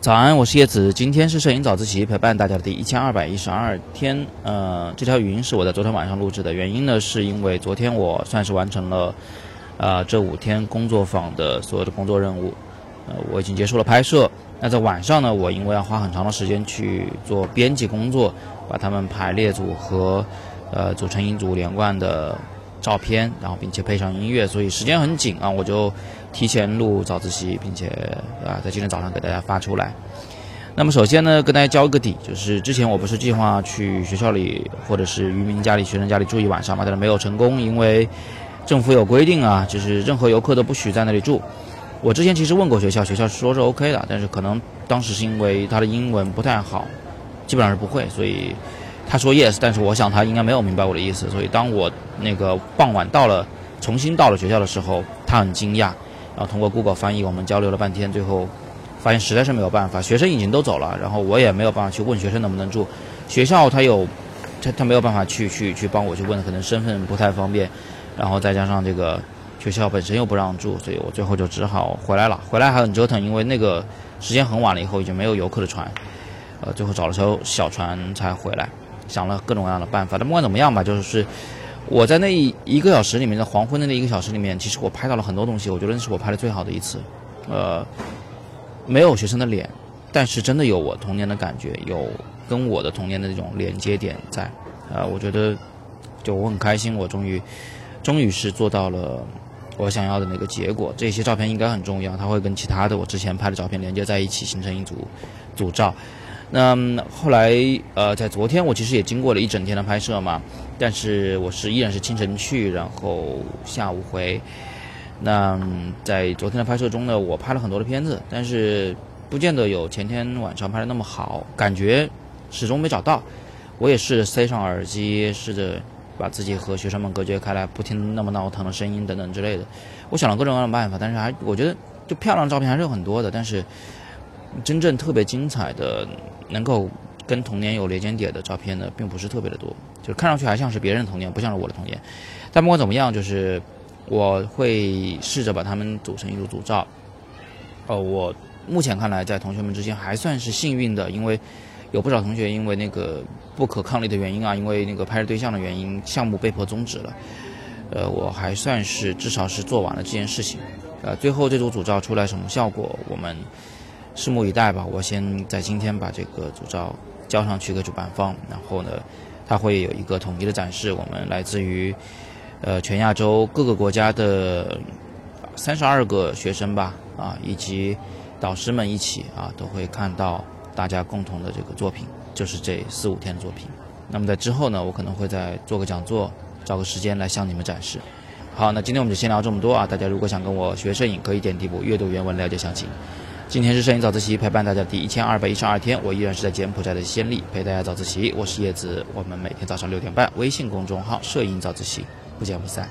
早安，我是叶子，今天是摄影早自习陪伴大家的第一千二百一十二天。呃，这条语音是我在昨天晚上录制的，原因呢是因为昨天我算是完成了，呃，这五天工作坊的所有的工作任务，呃，我已经结束了拍摄。那在晚上呢，我因为要花很长的时间去做编辑工作，把它们排列组合，呃，组成一组连贯的。照片，然后并且配上音乐，所以时间很紧啊，我就提前录早自习，并且啊，在今天早上给大家发出来。那么首先呢，跟大家交个底，就是之前我不是计划去学校里或者是渔民家里、学生家里住一晚上嘛，但是没有成功，因为政府有规定啊，就是任何游客都不许在那里住。我之前其实问过学校，学校说是 OK 的，但是可能当时是因为他的英文不太好，基本上是不会，所以。他说 yes，但是我想他应该没有明白我的意思，所以当我那个傍晚到了，重新到了学校的时候，他很惊讶，然后通过 Google 翻译，我们交流了半天，最后发现实在是没有办法，学生已经都走了，然后我也没有办法去问学生能不能住，学校他有，他他没有办法去去去帮我去问，可能身份不太方便，然后再加上这个学校本身又不让住，所以我最后就只好回来了，回来还很折腾，因为那个时间很晚了，以后已经没有游客的船，呃，最后找了艘小船才回来。想了各种各样的办法，但不管怎么样吧，就是我在那一一个小时里面的黄昏的那一个小时里面，其实我拍到了很多东西，我觉得那是我拍的最好的一次。呃，没有学生的脸，但是真的有我童年的感觉，有跟我的童年的这种连接点在。呃，我觉得就我很开心，我终于终于是做到了我想要的那个结果。这些照片应该很重要，它会跟其他的我之前拍的照片连接在一起，形成一组组照。那后来，呃，在昨天我其实也经过了一整天的拍摄嘛，但是我是依然是清晨去，然后下午回。那在昨天的拍摄中呢，我拍了很多的片子，但是不见得有前天晚上拍的那么好，感觉始终没找到。我也是塞上耳机，试着把自己和学生们隔绝开来，不听那么闹腾的声音等等之类的。我想了各种各样的办法，但是还我觉得就漂亮的照片还是有很多的，但是真正特别精彩的。能够跟童年有连接点的照片呢，并不是特别的多，就是看上去还像是别人的童年，不像是我的童年。但不管怎么样，就是我会试着把它们组成一组组照。哦，我目前看来在同学们之间还算是幸运的，因为有不少同学因为那个不可抗力的原因啊，因为那个拍摄对象的原因，项目被迫终止了。呃，我还算是至少是做完了这件事情。呃，最后这组组照出来什么效果，我们。拭目以待吧。我先在今天把这个组照交上去给主办方，然后呢，他会有一个统一的展示。我们来自于呃全亚洲各个国家的三十二个学生吧，啊，以及导师们一起啊，都会看到大家共同的这个作品，就是这四五天的作品。那么在之后呢，我可能会再做个讲座，找个时间来向你们展示。好，那今天我们就先聊这么多啊。大家如果想跟我学摄影，可以点底部阅读原文了解详情。今天是摄影早自习陪伴大家第一千二百一十二天，我依然是在柬埔寨的暹粒陪大家早自习。我是叶子，我们每天早上六点半，微信公众号“摄影早自习”，不见不散。